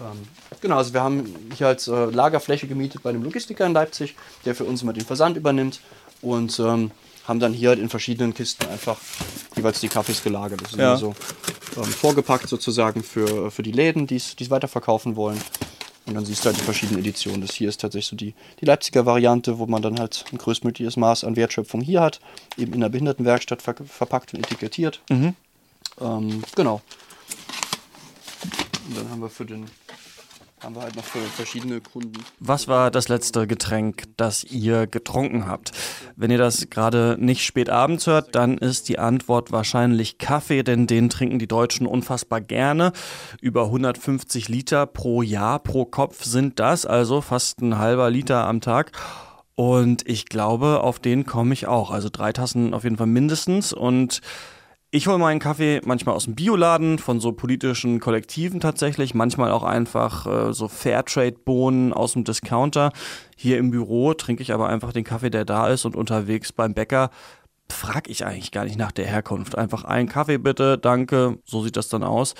Ähm, genau, also wir haben hier als äh, Lagerfläche gemietet bei einem Logistiker in Leipzig, der für uns immer den Versand übernimmt und ähm, haben dann hier in verschiedenen Kisten einfach jeweils die Kaffees gelagert. Das ist Ja. so ähm, vorgepackt sozusagen für, für die Läden, die es weiterverkaufen wollen. Und dann siehst du halt die verschiedenen Editionen. Das hier ist tatsächlich so die, die Leipziger Variante, wo man dann halt ein größtmögliches Maß an Wertschöpfung hier hat, eben in der Behindertenwerkstatt ver verpackt und etikettiert. Ähm, genau. Und dann haben wir für den haben wir halt noch für verschiedene Kunden. Was war das letzte Getränk, das ihr getrunken habt? Wenn ihr das gerade nicht spät abends hört, dann ist die Antwort wahrscheinlich Kaffee, denn den trinken die Deutschen unfassbar gerne. Über 150 Liter pro Jahr, pro Kopf sind das, also fast ein halber Liter am Tag. Und ich glaube, auf den komme ich auch. Also drei Tassen auf jeden Fall mindestens. Und ich hole meinen Kaffee manchmal aus dem Bioladen, von so politischen Kollektiven tatsächlich, manchmal auch einfach äh, so Fairtrade-Bohnen aus dem Discounter. Hier im Büro trinke ich aber einfach den Kaffee, der da ist und unterwegs beim Bäcker frage ich eigentlich gar nicht nach der Herkunft. Einfach einen Kaffee bitte, danke, so sieht das dann aus.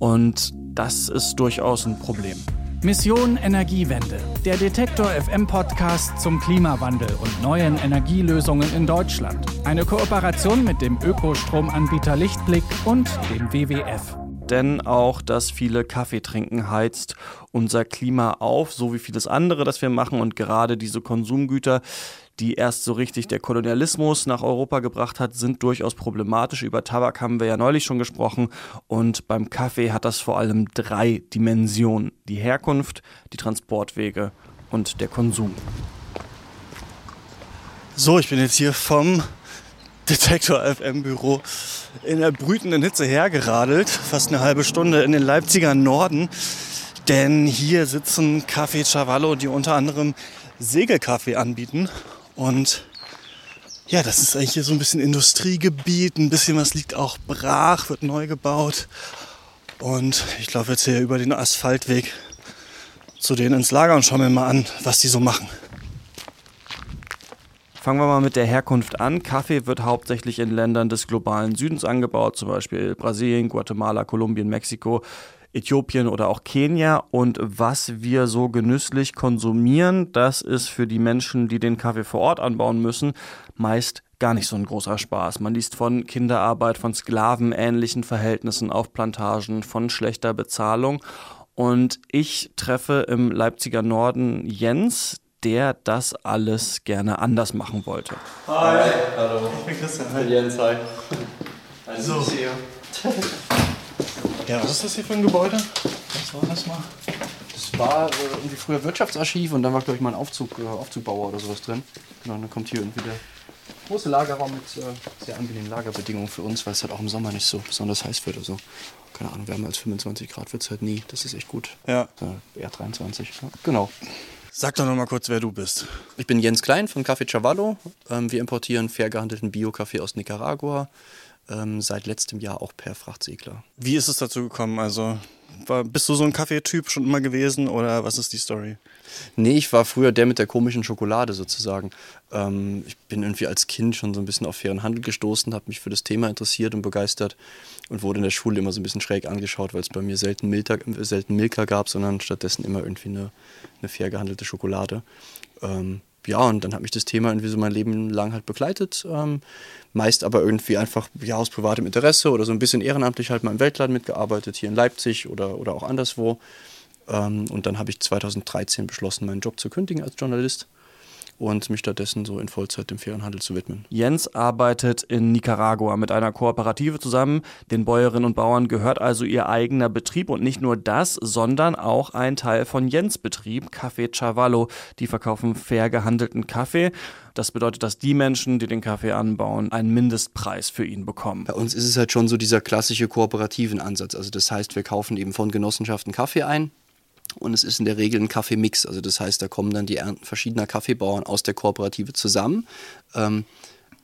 Und das ist durchaus ein Problem. Mission Energiewende. Der Detektor FM Podcast zum Klimawandel und neuen Energielösungen in Deutschland. Eine Kooperation mit dem Ökostromanbieter Lichtblick und dem WWF. denn auch das viele Kaffee trinken heizt unser Klima auf, so wie vieles andere, das wir machen und gerade diese Konsumgüter, die erst so richtig der Kolonialismus nach Europa gebracht hat, sind durchaus problematisch. Über Tabak haben wir ja neulich schon gesprochen und beim Kaffee hat das vor allem drei Dimensionen. Die Herkunft, die Transportwege und der Konsum. So, ich bin jetzt hier vom Detektor FM Büro in der brütenden Hitze hergeradelt, fast eine halbe Stunde in den Leipziger Norden. Denn hier sitzen Café Cavallo, die unter anderem Segelkaffee anbieten. Und ja, das ist eigentlich hier so ein bisschen Industriegebiet, ein bisschen was liegt auch brach, wird neu gebaut. Und ich laufe jetzt hier über den Asphaltweg zu denen ins Lager und schaue mir mal an, was die so machen. Fangen wir mal mit der Herkunft an. Kaffee wird hauptsächlich in Ländern des globalen Südens angebaut, zum Beispiel Brasilien, Guatemala, Kolumbien, Mexiko, Äthiopien oder auch Kenia. Und was wir so genüsslich konsumieren, das ist für die Menschen, die den Kaffee vor Ort anbauen müssen, meist gar nicht so ein großer Spaß. Man liest von Kinderarbeit, von sklavenähnlichen Verhältnissen auf Plantagen, von schlechter Bezahlung. Und ich treffe im Leipziger Norden Jens, der das alles gerne anders machen wollte. Ich bin Christian. Hi. Jens, hi. So. Ja, was ist das hier für ein Gebäude? Was war das mal? Das war äh, irgendwie früher Wirtschaftsarchiv und dann war, glaube ich, mal ein Aufzug, äh, Aufzugbauer oder sowas drin. Genau, und dann kommt hier irgendwie der große Lagerraum mit äh, sehr angenehmen Lagerbedingungen für uns, weil es halt auch im Sommer nicht so besonders heiß wird. Also, keine Ahnung, wärmer als 25 Grad wird es halt nie. Das ist echt gut. Ja. Äh, eher 23. Ja, genau. Sag doch noch mal kurz, wer du bist. Ich bin Jens Klein von Café Chavallo. Ähm, wir importieren fair gehandelten Bio-Kaffee aus Nicaragua. Ähm, seit letztem Jahr auch per Frachtsegler. Wie ist es dazu gekommen? Also, war, bist du so ein Kaffeetyp schon immer gewesen oder was ist die Story? Nee, ich war früher der mit der komischen Schokolade sozusagen. Ähm, ich bin irgendwie als Kind schon so ein bisschen auf fairen Handel gestoßen, habe mich für das Thema interessiert und begeistert und wurde in der Schule immer so ein bisschen schräg angeschaut, weil es bei mir selten Milka, äh, selten Milka gab, sondern stattdessen immer irgendwie eine, eine fair gehandelte Schokolade. Ähm, ja, und dann hat mich das Thema irgendwie so mein Leben lang halt begleitet. Ähm, meist aber irgendwie einfach ja, aus privatem Interesse oder so ein bisschen ehrenamtlich halt mal im Weltladen mitgearbeitet, hier in Leipzig oder, oder auch anderswo. Ähm, und dann habe ich 2013 beschlossen, meinen Job zu kündigen als Journalist und mich stattdessen so in Vollzeit dem fairen Handel zu widmen. Jens arbeitet in Nicaragua mit einer Kooperative zusammen. Den Bäuerinnen und Bauern gehört also ihr eigener Betrieb und nicht nur das, sondern auch ein Teil von Jens Betrieb, Café Chavallo. Die verkaufen fair gehandelten Kaffee. Das bedeutet, dass die Menschen, die den Kaffee anbauen, einen Mindestpreis für ihn bekommen. Bei uns ist es halt schon so dieser klassische kooperativen Ansatz. Also das heißt, wir kaufen eben von Genossenschaften Kaffee ein. Und es ist in der Regel ein Kaffeemix. Also das heißt, da kommen dann die Ernten verschiedener Kaffeebauern aus der Kooperative zusammen. Ähm,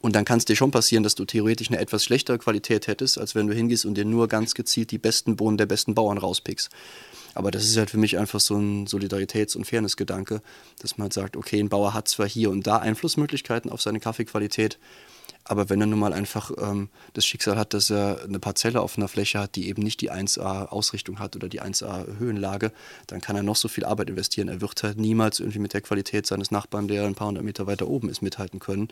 und dann kann es dir schon passieren, dass du theoretisch eine etwas schlechtere Qualität hättest, als wenn du hingehst und dir nur ganz gezielt die besten Bohnen der besten Bauern rauspickst. Aber das ist halt für mich einfach so ein Solidaritäts- und Fairness-Gedanke, dass man halt sagt, okay, ein Bauer hat zwar hier und da Einflussmöglichkeiten auf seine Kaffeequalität, Aber wenn er nun mal einfach ähm, das Schicksal hat, dass er eine Parzelle auf einer Fläche hat, die eben nicht die 1A-Ausrichtung hat oder die 1A-Höhenlage, dann kann er noch so viel Arbeit investieren. Er wird halt niemals irgendwie mit der Qualität seines Nachbarn, der ein paar hundert Meter weiter oben ist, mithalten können.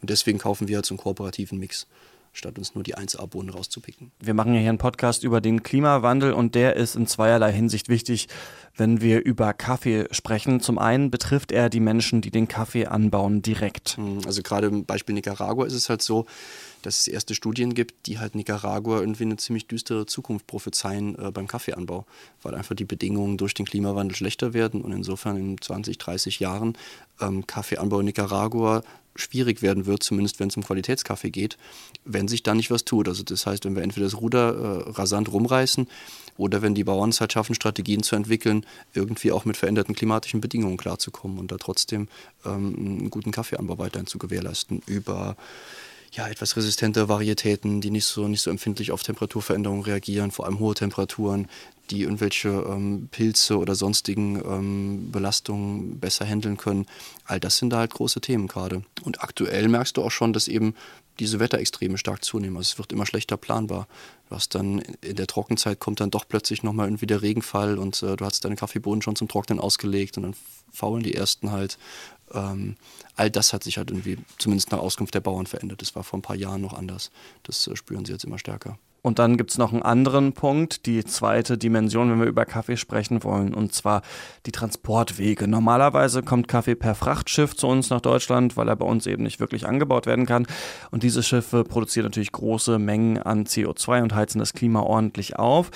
Und deswegen kaufen wir halt so einen kooperativen Mix statt uns nur die 1A-Bohnen rauszupicken. Wir machen ja hier einen Podcast über den Klimawandel und der ist in zweierlei Hinsicht wichtig, wenn wir über Kaffee sprechen. Zum einen betrifft er die Menschen, die den Kaffee anbauen, direkt. Hm, also gerade im Beispiel Nicaragua ist es halt so, dass es erste Studien gibt, die halt Nicaragua irgendwie eine ziemlich düstere Zukunft prophezeien äh, beim Kaffeeanbau, weil einfach die Bedingungen durch den Klimawandel schlechter werden und insofern in 20, 30 Jahren ähm, Kaffeeanbau in Nicaragua schwierig werden wird, zumindest wenn es um Qualitätskaffee geht, wenn sich da nicht was tut. Also das heißt, wenn wir entweder das Ruder äh, rasant rumreißen oder wenn die Bauern es halt schaffen, Strategien zu entwickeln, irgendwie auch mit veränderten klimatischen Bedingungen klarzukommen und da trotzdem ähm, einen guten Kaffeeanbau weiterhin zu gewährleisten über ja, etwas resistente Varietäten, die nicht so, nicht so empfindlich auf Temperaturveränderungen reagieren, vor allem hohe Temperaturen, die irgendwelche ähm, Pilze oder sonstigen ähm, Belastungen besser handeln können. All das sind da halt große Themen gerade. Und aktuell merkst du auch schon, dass eben diese Wetterextreme stark zunehmen. Also es wird immer schlechter planbar. Hast dann in der Trockenzeit kommt dann doch plötzlich nochmal irgendwie der Regenfall und äh, du hast deine Kaffeebohnen schon zum Trocknen ausgelegt und dann faulen die ersten halt. Ähm, all das hat sich halt irgendwie, zumindest nach Auskunft der Bauern, verändert. Das war vor ein paar Jahren noch anders. Das äh, spüren sie jetzt immer stärker. Und dann gibt es noch einen anderen Punkt, die zweite Dimension, wenn wir über Kaffee sprechen wollen, und zwar die Transportwege. Normalerweise kommt Kaffee per Frachtschiff zu uns nach Deutschland, weil er bei uns eben nicht wirklich angebaut werden kann. Und diese Schiffe produzieren natürlich große Mengen an CO2 und heizen das Klima ordentlich auf.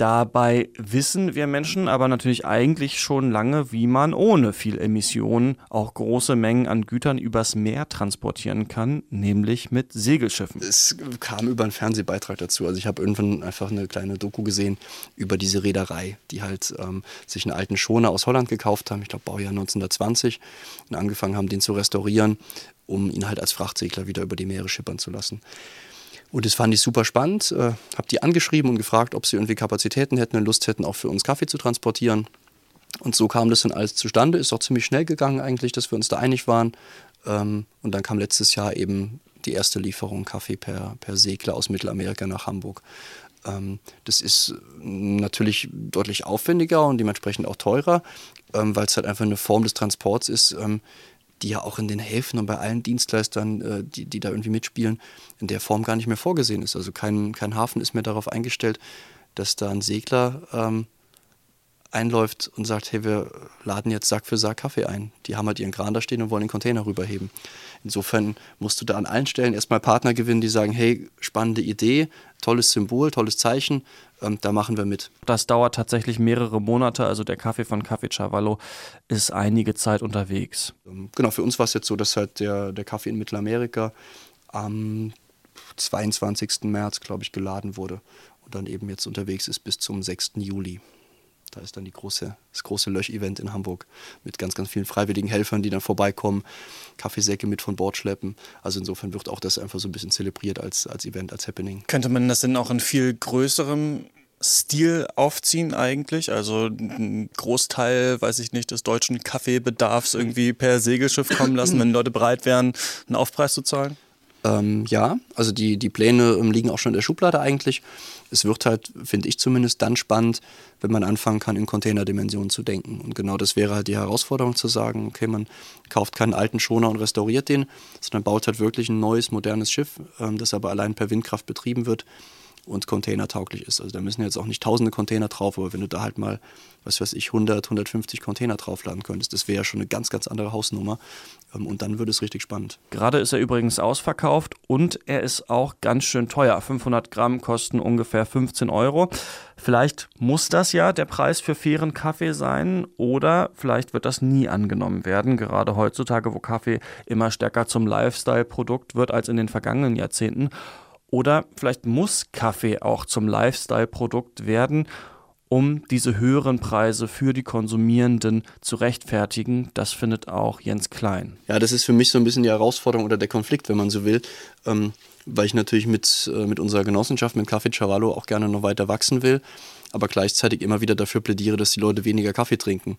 Dabei wissen wir Menschen aber natürlich eigentlich schon lange, wie man ohne viel Emissionen auch große Mengen an Gütern übers Meer transportieren kann, nämlich mit Segelschiffen. Es kam über einen Fernsehbeitrag dazu. Also ich habe irgendwann einfach eine kleine Doku gesehen über diese Reederei, die halt ähm, sich einen alten Schoner aus Holland gekauft haben, ich glaube Baujahr 1920, und angefangen haben, den zu restaurieren, um ihn halt als Frachtsegler wieder über die Meere schippern zu lassen. Und das fand ich super spannend. Äh, habe die angeschrieben und gefragt, ob sie irgendwie Kapazitäten hätten und Lust hätten, auch für uns Kaffee zu transportieren. Und so kam das dann alles zustande. Ist auch ziemlich schnell gegangen eigentlich, dass wir uns da einig waren. Ähm, und dann kam letztes Jahr eben die erste Lieferung Kaffee per, per Segler aus Mittelamerika nach Hamburg. Ähm, das ist natürlich deutlich aufwendiger und dementsprechend auch teurer, ähm, weil es halt einfach eine Form des Transports ist, ähm, die ja auch in den Häfen und bei allen Dienstleistern, äh, die, die da irgendwie mitspielen, in der Form gar nicht mehr vorgesehen ist. Also kein, kein Hafen ist mehr darauf eingestellt, dass da ein Segler ähm, einläuft und sagt, hey, wir laden jetzt Sack für Sack Kaffee ein. Die haben halt ihren Kran da stehen und wollen den Container rüberheben. Insofern musst du da an allen Stellen erstmal Partner gewinnen, die sagen, hey, spannende Idee, tolles Symbol, tolles Zeichen, ähm, da machen wir mit. Das dauert tatsächlich mehrere Monate, also der Kaffee von Café Chavallo ist einige Zeit unterwegs. Ähm, genau, für uns war es jetzt so, dass halt der, der Kaffee in Mittelamerika am 22. März, glaube ich, geladen wurde und dann eben jetzt unterwegs ist bis zum 6. Juli. Da ist dann die große, das große Lösch-Event in Hamburg mit ganz, ganz vielen freiwilligen Helfern, die dann vorbeikommen, Kaffeesäcke mit von Bord schleppen. Also insofern wird auch das einfach so ein bisschen zelebriert als, als Event, als Happening. Könnte man das denn auch in viel größerem Stil aufziehen eigentlich? Also ein Großteil, weiß ich nicht, des deutschen Kaffeebedarfs irgendwie per Segelschiff kommen lassen, wenn Leute bereit wären, einen Aufpreis zu zahlen? Ähm, ja, also die, die Pläne ähm, liegen auch schon in der Schublade eigentlich. Es wird halt, finde ich zumindest, dann spannend, wenn man anfangen kann, in Containerdimensionen zu denken. Und genau das wäre halt die Herausforderung zu sagen, okay, man kauft keinen alten Schoner und restauriert den, sondern baut halt wirklich ein neues, modernes Schiff, ähm, das aber allein per Windkraft betrieben wird und containertauglich ist. Also da müssen jetzt auch nicht tausende Container drauf, aber wenn du da halt mal, was weiß ich, 100, 150 Container draufladen könntest, das wäre ja schon eine ganz, ganz andere Hausnummer ähm, und dann würde es richtig spannend. Gerade ist er übrigens ausverkauft und er ist auch ganz schön teuer. 500 Gramm kosten ungefähr 15 Euro. Vielleicht muss das ja der Preis für fairen Kaffee sein oder vielleicht wird das nie angenommen werden, gerade heutzutage, wo Kaffee immer stärker zum Lifestyle-Produkt wird als in den vergangenen Jahrzehnten. Oder vielleicht muss Kaffee auch zum Lifestyle-Produkt werden, um diese höheren Preise für die Konsumierenden zu rechtfertigen. Das findet auch Jens Klein. Ja, das ist für mich so ein bisschen die Herausforderung oder der Konflikt, wenn man so will. Ähm, weil ich natürlich mit, äh, mit unserer Genossenschaft, mit Kaffee Chavallo, auch gerne noch weiter wachsen will, aber gleichzeitig immer wieder dafür plädiere, dass die Leute weniger Kaffee trinken.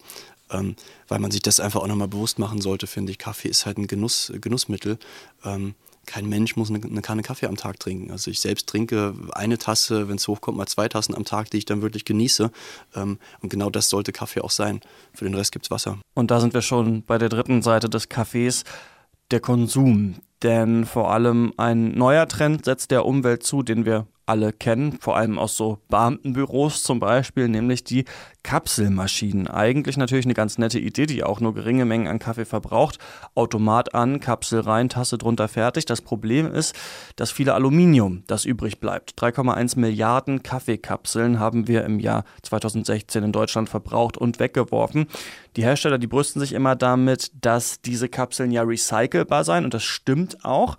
Ähm, weil man sich das einfach auch nochmal bewusst machen sollte, finde ich. Kaffee ist halt ein Genuss, Genussmittel. Ähm, kein Mensch muss eine, eine, Kanne Kaffee am Tag trinken. Also ich selbst trinke eine Tasse, wenn es hochkommt, mal zwei Tassen am Tag, die ich dann wirklich genieße. Ähm, und genau das sollte Kaffee auch sein. Für den Rest gibt es Wasser. Und da sind wir schon bei der dritten Seite des Kaffees, der Konsum. Denn vor allem ein neuer Trend setzt der Umwelt zu, den wir alle kennen, vor allem aus so Beamtenbüros zum Beispiel, nämlich die Kapselmaschinen. Eigentlich natürlich eine ganz nette Idee, die auch nur geringe Mengen an Kaffee verbraucht. Automat an, Kapsel rein, Tasse drunter fertig. Das Problem ist, dass viele Aluminium, das übrig bleibt. 3,1 Milliarden Kaffeekapseln haben wir im Jahr 2016 in Deutschland verbraucht und weggeworfen. Die Hersteller, die brüsten sich immer damit, dass diese Kapseln ja recycelbar seien und das stimmt auch.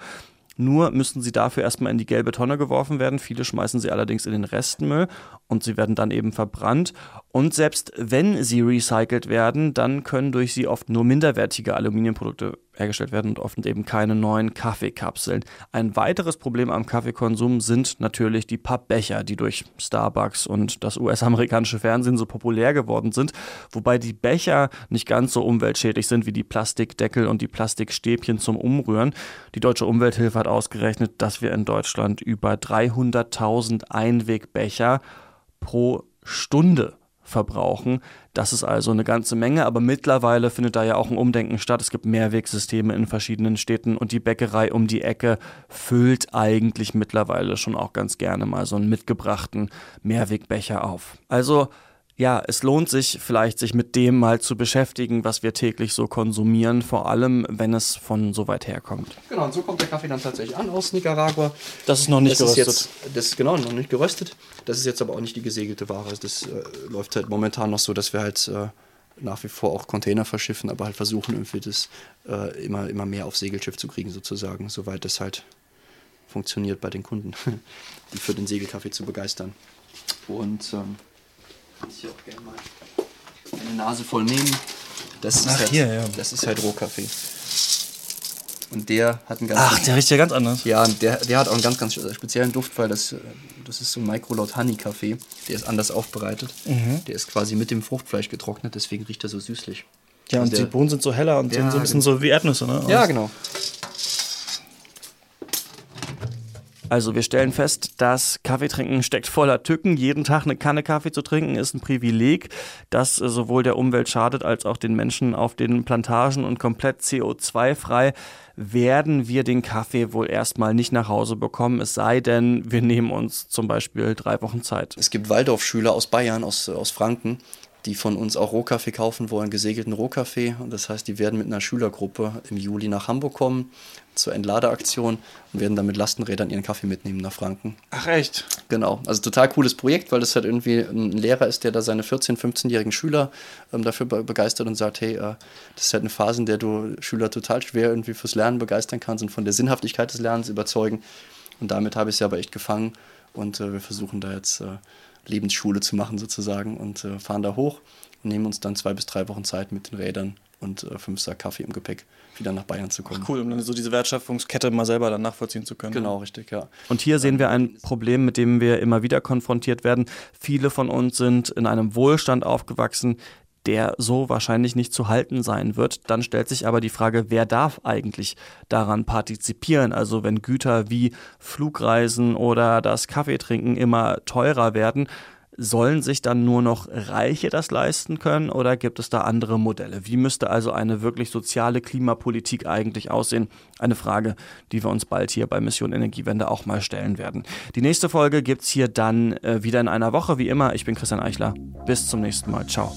Nur müssen sie dafür erstmal in die gelbe Tonne geworfen werden. Viele schmeißen sie allerdings in den Restmüll und sie werden dann eben verbrannt. Und selbst wenn sie recycelt werden, dann können durch sie oft nur minderwertige Aluminiumprodukte hergestellt werden und oft eben keine neuen Kaffeekapseln. Ein weiteres Problem am Kaffeekonsum sind natürlich die Pappbecher, die durch Starbucks und das US-amerikanische Fernsehen so populär geworden sind, wobei die Becher nicht ganz so umweltschädlich sind wie die Plastikdeckel und die Plastikstäbchen zum Umrühren. Die Deutsche Umwelthilfe hat ausgerechnet, dass wir in Deutschland über 300.000 Einwegbecher pro Stunde verbrauchen. Das ist also eine ganze Menge, aber mittlerweile findet da ja auch ein Umdenken statt. Es gibt Mehrwegsysteme in verschiedenen Städten und die Bäckerei um die Ecke füllt eigentlich mittlerweile schon auch ganz gerne mal so einen mitgebrachten Mehrwegbecher auf. Also ja, es lohnt sich vielleicht, sich mit dem mal zu beschäftigen, was wir täglich so konsumieren, vor allem wenn es von so weit herkommt. Genau, und so kommt der Kaffee dann tatsächlich an aus Nicaragua. Das ist noch nicht das geröstet. Jetzt, das ist genau noch nicht geröstet. Das ist jetzt aber auch nicht die gesegelte Ware. Also das äh, läuft halt momentan noch so, dass wir halt äh, nach wie vor auch Container verschiffen, aber halt versuchen irgendwie das äh, immer, immer mehr auf Segelschiff zu kriegen sozusagen, soweit das halt funktioniert bei den Kunden, die für den Segelkaffee zu begeistern. Und ähm, ich auch gerne mal eine Nase voll nehmen. Das ist, Ach, halt, hier, ja. das ist halt Rohkaffee. Und der hat einen ganz Ach, der riecht ja ganz anders. ja, der, der hat auch einen ganz, ganz speziellen Duft, weil das, äh, das ist so ein Microlot Honey Kaffee. Der ist anders aufbereitet. Mhm. Der ist quasi mit dem Fruchtfleisch getrocknet, deswegen riecht er so süßlich. Ja, und Also die der- Bohnen sind so heller und Ja, sehen so ein bisschen genau. so wie Erdnüsse, ne? Ja, genau. Also wir stellen fest, dass Kaffee trinken steckt voller Tücken. Jeden Tag eine Kanne Kaffee zu trinken ist ein Privileg, das äh, sowohl der Umwelt schadet als auch den Menschen auf den Plantagen und komplett CO2-frei werden wir den Kaffee wohl erstmal nicht nach Hause bekommen, es sei denn, wir nehmen uns zum Beispiel drei Wochen Zeit. Es gibt Waldorfschüler aus Bayern, aus, aus Franken, die von uns auch Rohkaffee kaufen wollen, gesegelten Rohkaffee. Und das heißt, die werden mit einer Schülergruppe im Juli nach Hamburg kommen zur Entladeaktion und werden dann mit Lastenrädern ihren Kaffee mitnehmen nach Franken. Ach echt? Genau, also total cooles Projekt, weil das halt irgendwie ein Lehrer ist, der da seine 14-, 15-jährigen Schüler ähm, dafür be begeistert und sagt, hey, äh, das ist halt eine Phase, in der du Schüler total schwer irgendwie fürs Lernen begeistern kannst und von der Sinnhaftigkeit des Lernens überzeugen. Und damit habe ich es aber echt gefangen und äh, wir versuchen da jetzt äh, Lebensschule zu machen sozusagen und äh, fahren da hoch und nehmen uns dann zwei bis drei Wochen Zeit mit den Rädern und äh, fünf Sack Kaffee im Gepäck wieder nach Bayern zu kommen. Cool, um dann so diese Wertschöpfungskette mal selber dann nachvollziehen zu können. Genau, richtig, ja. Und hier sehen wir ein Problem, mit dem wir immer wieder konfrontiert werden. Viele von uns sind in einem Wohlstand aufgewachsen, der so wahrscheinlich nicht zu halten sein wird. Dann stellt sich aber die Frage, wer darf eigentlich daran partizipieren? Also wenn Güter wie Flugreisen oder das Kaffeetrinken immer teurer werden, Sollen sich dann nur noch Reiche das leisten können oder gibt es da andere Modelle? Wie müsste also eine wirklich soziale Klimapolitik eigentlich aussehen? Eine Frage, die wir uns bald hier bei Mission Energiewende auch mal stellen werden. Die nächste Folge gibt's hier dann äh, wieder in einer Woche, wie immer. Ich bin Christian Eichler. Bis zum nächsten Mal. Ciao.